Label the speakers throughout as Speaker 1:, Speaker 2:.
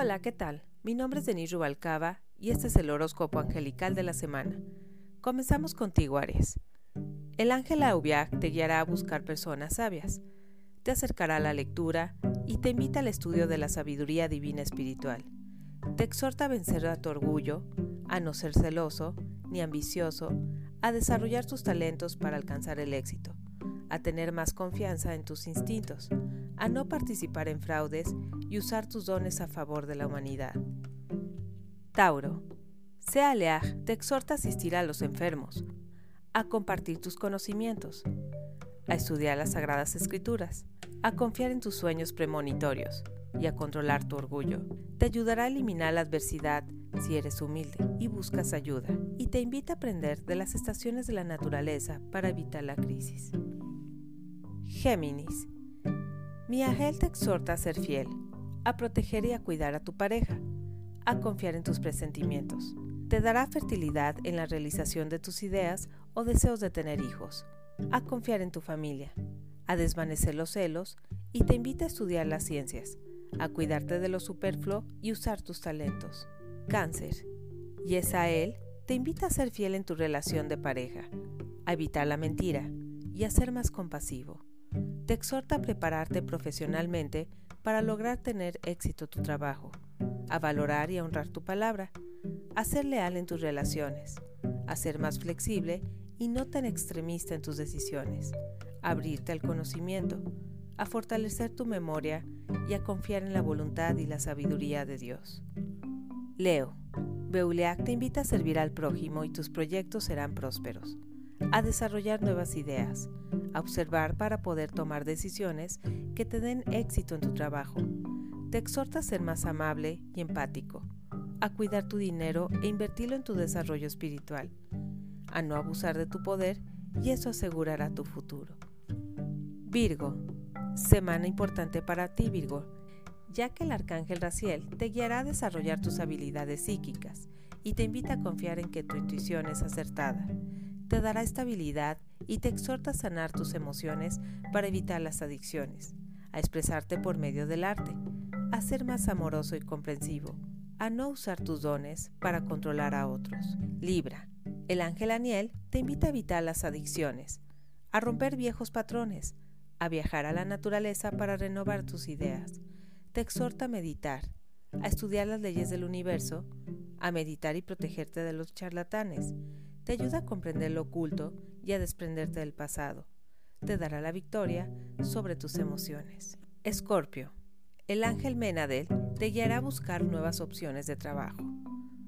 Speaker 1: Hola, ¿qué tal? Mi nombre es Denise Rubalcaba y este es el horóscopo angelical de la semana. Comenzamos contigo, Aries. El ángel Aubiac te guiará a buscar personas sabias, te acercará a la lectura y te invita al estudio de la sabiduría divina espiritual. Te exhorta a vencer a tu orgullo, a no ser celoso ni ambicioso, a desarrollar tus talentos para alcanzar el éxito, a tener más confianza en tus instintos, a no participar en fraudes y usar tus dones a favor de la humanidad. Tauro. Sea Leaj te exhorta a asistir a los enfermos, a compartir tus conocimientos, a estudiar las sagradas escrituras, a confiar en tus sueños premonitorios y a controlar tu orgullo. Te ayudará a eliminar la adversidad si eres humilde y buscas ayuda, y te invita a aprender de las estaciones de la naturaleza para evitar la crisis. Géminis. Miagel te exhorta a ser fiel, a proteger y a cuidar a tu pareja, a confiar en tus presentimientos. Te dará fertilidad en la realización de tus ideas o deseos de tener hijos, a confiar en tu familia, a desvanecer los celos y te invita a estudiar las ciencias, a cuidarte de lo superfluo y usar tus talentos. Cáncer. Y es a él te invita a ser fiel en tu relación de pareja, a evitar la mentira y a ser más compasivo. Te exhorta a prepararte profesionalmente para lograr tener éxito tu trabajo, a valorar y a honrar tu palabra, a ser leal en tus relaciones, a ser más flexible y no tan extremista en tus decisiones, a abrirte al conocimiento, a fortalecer tu memoria y a confiar en la voluntad y la sabiduría de Dios. Leo, Beuleac te invita a servir al prójimo y tus proyectos serán prósperos, a desarrollar nuevas ideas, a observar para poder tomar decisiones que te den éxito en tu trabajo. Te exhorta a ser más amable y empático, a cuidar tu dinero e invertirlo en tu desarrollo espiritual, a no abusar de tu poder y eso asegurará tu futuro. Virgo, semana importante para ti, Virgo ya que el arcángel Raciel te guiará a desarrollar tus habilidades psíquicas y te invita a confiar en que tu intuición es acertada. Te dará estabilidad y te exhorta a sanar tus emociones para evitar las adicciones, a expresarte por medio del arte, a ser más amoroso y comprensivo, a no usar tus dones para controlar a otros. Libra. El ángel Aniel te invita a evitar las adicciones, a romper viejos patrones, a viajar a la naturaleza para renovar tus ideas, te exhorta a meditar, a estudiar las leyes del universo, a meditar y protegerte de los charlatanes. Te ayuda a comprender lo oculto y a desprenderte del pasado. Te dará la victoria sobre tus emociones. Escorpio. El ángel Menadel te guiará a buscar nuevas opciones de trabajo,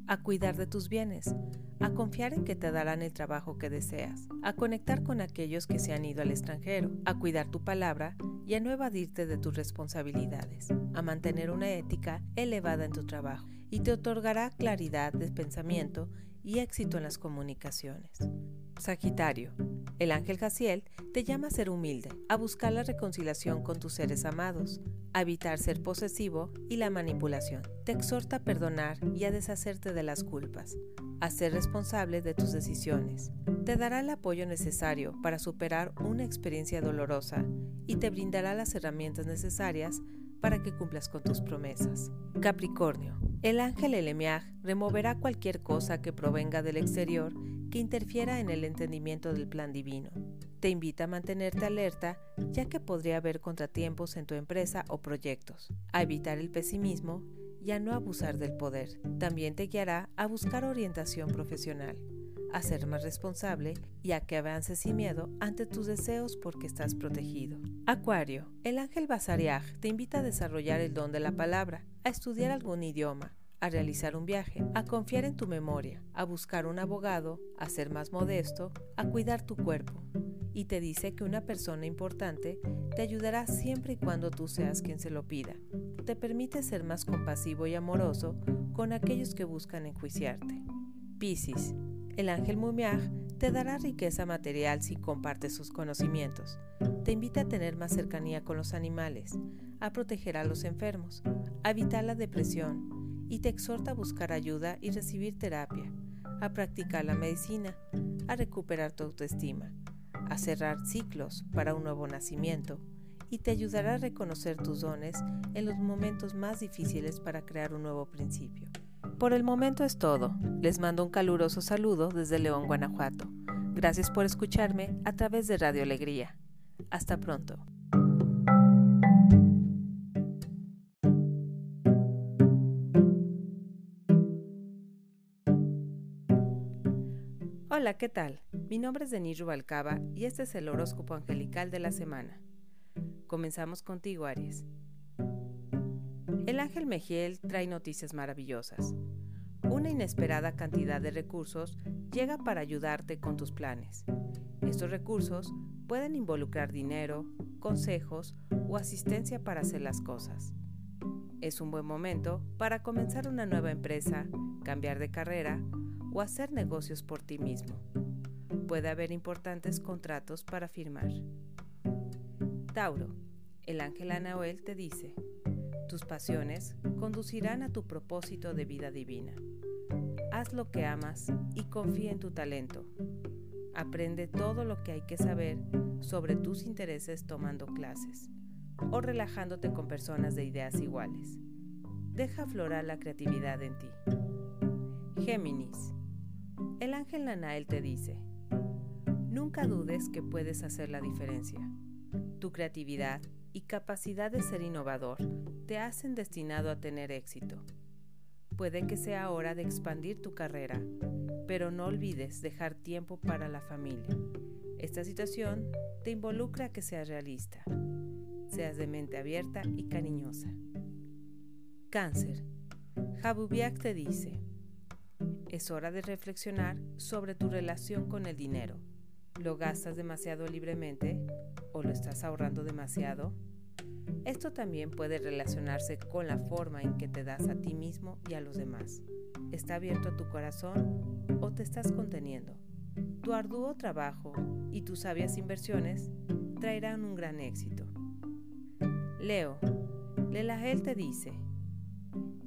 Speaker 1: a cuidar de tus bienes, a confiar en que te darán el trabajo que deseas, a conectar con aquellos que se han ido al extranjero, a cuidar tu palabra y a no evadirte de tus responsabilidades, a mantener una ética elevada en tu trabajo y te otorgará claridad de pensamiento y éxito en las comunicaciones. Sagitario, el ángel Jaciel te llama a ser humilde, a buscar la reconciliación con tus seres amados, a evitar ser posesivo y la manipulación. Te exhorta a perdonar y a deshacerte de las culpas, a ser responsable de tus decisiones. Te dará el apoyo necesario para superar una experiencia dolorosa y te brindará las herramientas necesarias para que cumplas con tus promesas. Capricornio, el ángel Elemiag removerá cualquier cosa que provenga del exterior que interfiera en el entendimiento del plan divino. Te invita a mantenerte alerta ya que podría haber contratiempos en tu empresa o proyectos, a evitar el pesimismo y a no abusar del poder. También te guiará a buscar orientación profesional, a ser más responsable y a que avances sin miedo ante tus deseos porque estás protegido. Acuario, el ángel Basariag te invita a desarrollar el don de la palabra, a estudiar algún idioma, a realizar un viaje, a confiar en tu memoria, a buscar un abogado, a ser más modesto, a cuidar tu cuerpo. Y te dice que una persona importante te ayudará siempre y cuando tú seas quien se lo pida. Te permite ser más compasivo y amoroso con aquellos que buscan enjuiciarte. Piscis, el ángel Mumiag te dará riqueza material si compartes sus conocimientos. Te invita a tener más cercanía con los animales, a proteger a los enfermos, a evitar la depresión, y te exhorta a buscar ayuda y recibir terapia, a practicar la medicina, a recuperar tu autoestima, a cerrar ciclos para un nuevo nacimiento y te ayudará a reconocer tus dones en los momentos más difíciles para crear un nuevo principio. Por el momento es todo. Les mando un caluroso saludo desde León, Guanajuato. Gracias por escucharme a través de Radio Alegría. Hasta pronto. Hola, ¿qué tal? Mi nombre es Denis Rubalcaba y este es el horóscopo angelical de la semana. Comenzamos contigo, Aries. El ángel Mejiel trae noticias maravillosas. Una inesperada cantidad de recursos llega para ayudarte con tus planes. Estos recursos pueden involucrar dinero, consejos o asistencia para hacer las cosas. Es un buen momento para comenzar una nueva empresa, cambiar de carrera o hacer negocios por ti mismo. Puede haber importantes contratos para firmar. Tauro, el ángel Anahuel te dice, tus pasiones conducirán a tu propósito de vida divina. Haz lo que amas y confía en tu talento. Aprende todo lo que hay que saber sobre tus intereses tomando clases o relajándote con personas de ideas iguales. Deja aflorar la creatividad en ti. Géminis. El ángel Nanael te dice, nunca dudes que puedes hacer la diferencia. Tu creatividad y capacidad de ser innovador te hacen destinado a tener éxito. Puede que sea hora de expandir tu carrera, pero no olvides dejar tiempo para la familia. Esta situación te involucra a que seas realista, seas de mente abierta y cariñosa. Cáncer. Jabubiak te dice, es hora de reflexionar sobre tu relación con el dinero. ¿Lo gastas demasiado libremente o lo estás ahorrando demasiado? Esto también puede relacionarse con la forma en que te das a ti mismo y a los demás. ¿Está abierto tu corazón o te estás conteniendo? Tu arduo trabajo y tus sabias inversiones traerán un gran éxito. Leo, Lelahel te dice,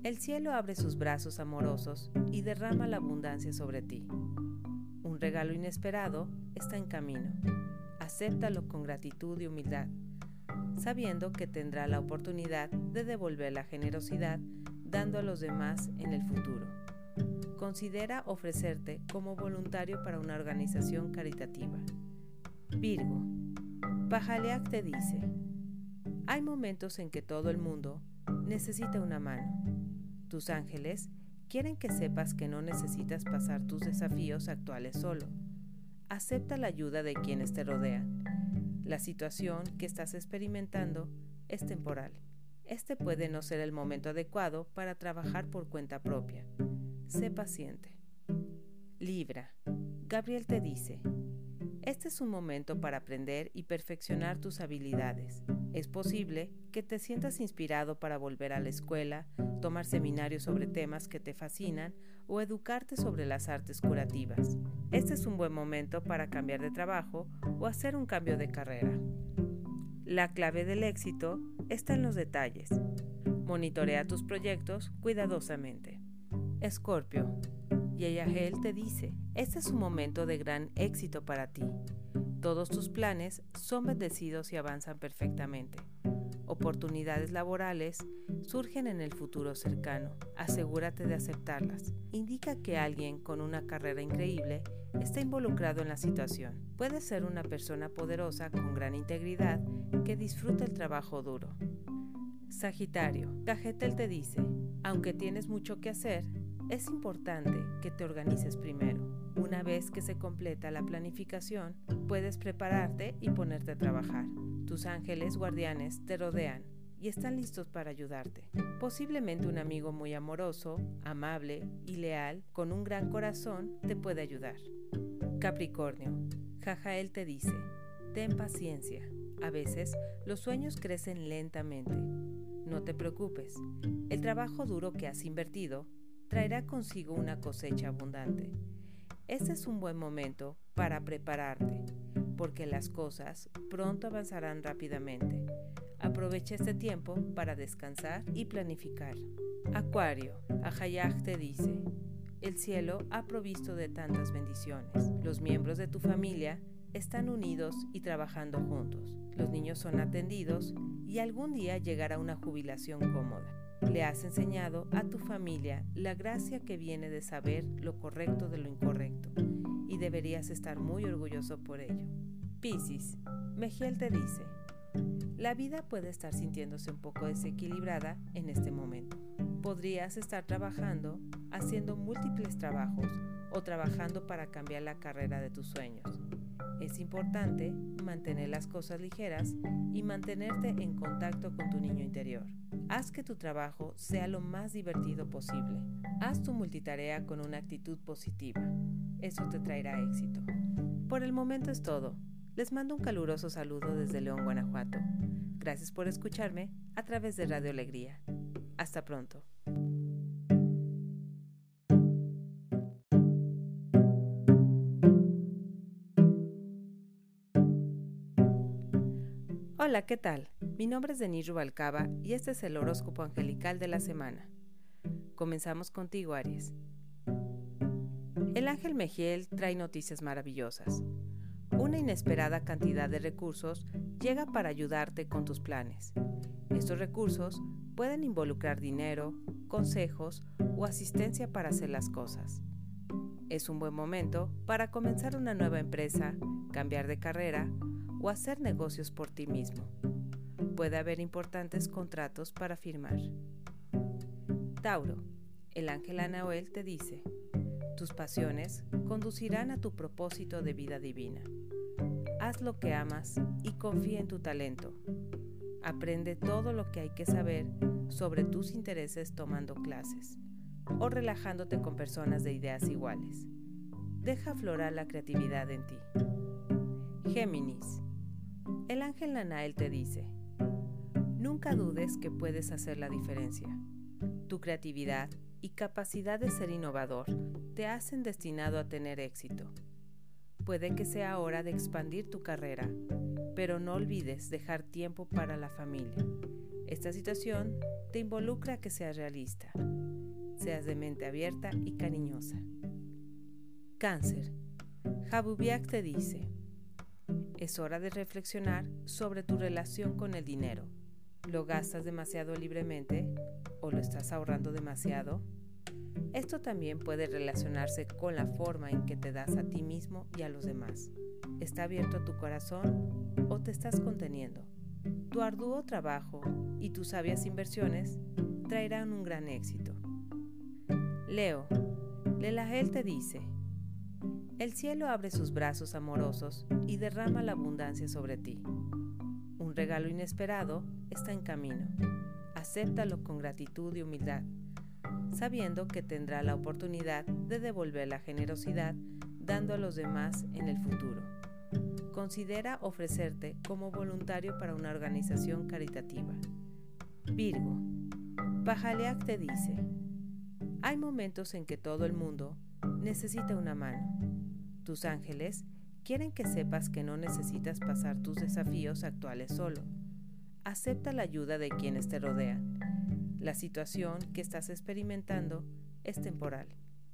Speaker 1: el cielo abre sus brazos amorosos y derrama la abundancia sobre ti. Un regalo inesperado está en camino. Acéptalo con gratitud y humildad, sabiendo que tendrá la oportunidad de devolver la generosidad dando a los demás en el futuro. Considera ofrecerte como voluntario para una organización caritativa. Virgo, Pajaleac te dice, hay momentos en que todo el mundo necesita una mano tus ángeles quieren que sepas que no necesitas pasar tus desafíos actuales solo. Acepta la ayuda de quienes te rodean. La situación que estás experimentando es temporal. Este puede no ser el momento adecuado para trabajar por cuenta propia. Sé paciente. Libra. Gabriel te dice, este es un momento para aprender y perfeccionar tus habilidades. Es posible que te sientas inspirado para volver a la escuela, tomar seminarios sobre temas que te fascinan o educarte sobre las artes curativas. Este es un buen momento para cambiar de trabajo o hacer un cambio de carrera. La clave del éxito está en los detalles. Monitorea tus proyectos cuidadosamente. Escorpio, Yeyahel te dice, este es un momento de gran éxito para ti. Todos tus planes son bendecidos y avanzan perfectamente. Oportunidades laborales surgen en el futuro cercano. Asegúrate de aceptarlas. Indica que alguien con una carrera increíble está involucrado en la situación. Puede ser una persona poderosa con gran integridad que disfruta el trabajo duro. Sagitario, Cajetel te dice, aunque tienes mucho que hacer, es importante que te organices primero. Una vez que se completa la planificación, puedes prepararte y ponerte a trabajar. Tus ángeles guardianes te rodean y están listos para ayudarte. Posiblemente un amigo muy amoroso, amable y leal, con un gran corazón, te puede ayudar. Capricornio, Jajael te dice, ten paciencia. A veces los sueños crecen lentamente. No te preocupes, el trabajo duro que has invertido traerá consigo una cosecha abundante. Este es un buen momento para prepararte, porque las cosas pronto avanzarán rápidamente. Aprovecha este tiempo para descansar y planificar. Acuario, Ahayaj te dice, el cielo ha provisto de tantas bendiciones. Los miembros de tu familia están unidos y trabajando juntos. Los niños son atendidos y algún día llegará una jubilación cómoda. Le has enseñado a tu familia la gracia que viene de saber lo correcto de lo incorrecto y deberías estar muy orgulloso por ello. Piscis, Mejiel te dice, la vida puede estar sintiéndose un poco desequilibrada en este momento. Podrías estar trabajando, haciendo múltiples trabajos o trabajando para cambiar la carrera de tus sueños. Es importante mantener las cosas ligeras y mantenerte en contacto con tu niño interior. Haz que tu trabajo sea lo más divertido posible. Haz tu multitarea con una actitud positiva. Eso te traerá éxito. Por el momento es todo. Les mando un caluroso saludo desde León, Guanajuato. Gracias por escucharme a través de Radio Alegría. Hasta pronto. Hola, ¿qué tal? Mi nombre es Denis Rubalcaba y este es el horóscopo angelical de la semana. Comenzamos contigo, Aries. El ángel Mejiel trae noticias maravillosas una inesperada cantidad de recursos llega para ayudarte con tus planes. Estos recursos pueden involucrar dinero, consejos o asistencia para hacer las cosas. Es un buen momento para comenzar una nueva empresa, cambiar de carrera o hacer negocios por ti mismo. Puede haber importantes contratos para firmar. Tauro, el ángel Anahuel te dice, tus pasiones conducirán a tu propósito de vida divina. Haz lo que amas y confía en tu talento. Aprende todo lo que hay que saber sobre tus intereses tomando clases o relajándote con personas de ideas iguales. Deja aflorar la creatividad en ti. Géminis. El ángel Nanael te dice, nunca dudes que puedes hacer la diferencia. Tu creatividad y capacidad de ser innovador te hacen destinado a tener éxito. Puede que sea hora de expandir tu carrera, pero no olvides dejar tiempo para la familia. Esta situación te involucra a que seas realista, seas de mente abierta y cariñosa. Cáncer. Jabubiak te dice, es hora de reflexionar sobre tu relación con el dinero. ¿Lo gastas demasiado libremente o lo estás ahorrando demasiado? Esto también puede relacionarse con la forma en que te das a ti mismo y a los demás. ¿Está abierto tu corazón o te estás conteniendo? Tu arduo trabajo y tus sabias inversiones traerán un gran éxito. Leo, Lelahel te dice, el cielo abre sus brazos amorosos y derrama la abundancia sobre ti. Un regalo inesperado está en camino. Acéptalo con gratitud y humildad sabiendo que tendrá la oportunidad de devolver la generosidad dando a los demás en el futuro. Considera ofrecerte como voluntario para una organización caritativa. Virgo, Pajaleac te dice, hay momentos en que todo el mundo necesita una mano. Tus ángeles quieren que sepas que no necesitas pasar tus desafíos actuales solo. Acepta la ayuda de quienes te rodean la situación que estás experimentando es temporal.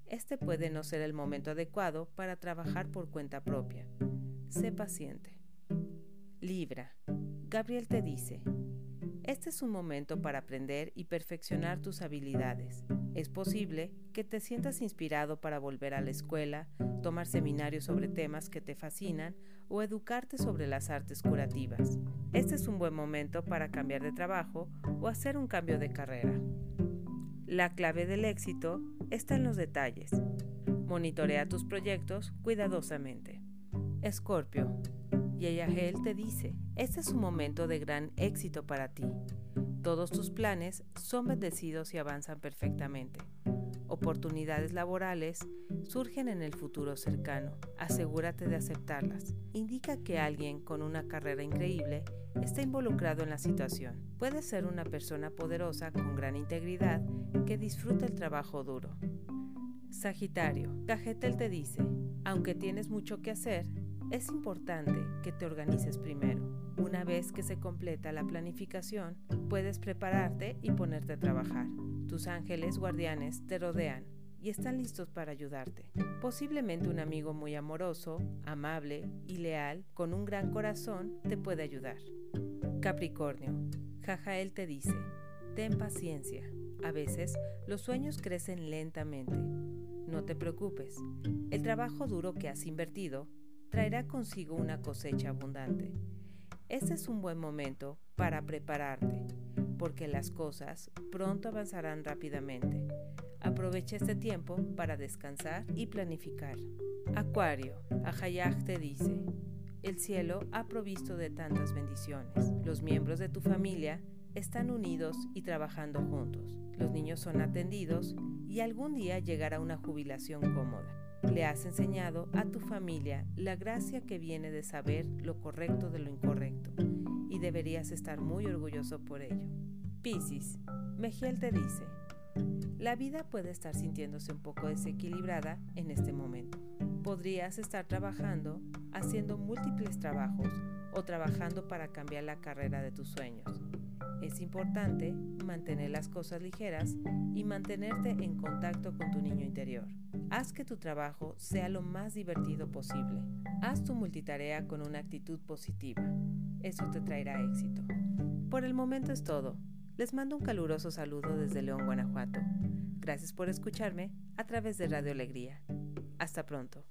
Speaker 1: Este puede no ser el momento adecuado para trabajar por cuenta propia. Sé paciente. Libra. Gabriel te dice, este es un momento para aprender y perfeccionar tus habilidades. Es posible que te sientas inspirado para volver a la escuela, tomar seminarios sobre temas que te fascinan o educarte sobre las artes curativas. Este es un buen momento para cambiar de trabajo o hacer un cambio de carrera. La clave del éxito está en los detalles. Monitorea tus proyectos cuidadosamente. Escorpio. Yayahel te dice, este es un momento de gran éxito para ti. Todos tus planes son bendecidos y avanzan perfectamente. Oportunidades laborales surgen en el futuro cercano. Asegúrate de aceptarlas. Indica que alguien con una carrera increíble está involucrado en la situación. Puede ser una persona poderosa con gran integridad que disfruta el trabajo duro. Sagitario, Cajetel te dice, aunque tienes mucho que hacer, es importante que te organices primero. Una vez que se completa la planificación, puedes prepararte y ponerte a trabajar. Tus ángeles guardianes te rodean. y están listos para ayudarte. Posiblemente un amigo muy amoroso, amable y leal, con un gran corazón, te puede ayudar. Capricornio, Jajael te dice, ten paciencia. A veces los sueños crecen lentamente. No te preocupes, el trabajo duro que has invertido traerá consigo una cosecha abundante. Este es un buen momento para prepararte, porque las cosas pronto avanzarán rápidamente. Aprovecha este tiempo para descansar y planificar. Acuario, Ajayaj te dice, el cielo ha provisto de tantas bendiciones. Los miembros de tu familia están unidos y trabajando juntos. Los niños son atendidos y algún día llegará una jubilación cómoda. Le has enseñado a tu familia la gracia que viene de saber lo correcto de lo incorrecto y deberías estar muy orgulloso por ello. Piscis, Mejiel te dice, la vida puede estar sintiéndose un poco desequilibrada en este momento. Podrías estar trabajando, haciendo múltiples trabajos o trabajando para cambiar la carrera de tus sueños. Es importante mantener las cosas ligeras y mantenerte en contacto con tu niño interior. Haz que tu trabajo sea lo más divertido posible. Haz tu multitarea con una actitud positiva. Eso te traerá éxito. Por el momento es todo. Les mando un caluroso saludo desde León, Guanajuato. Gracias por escucharme a través de Radio Alegría. Hasta pronto.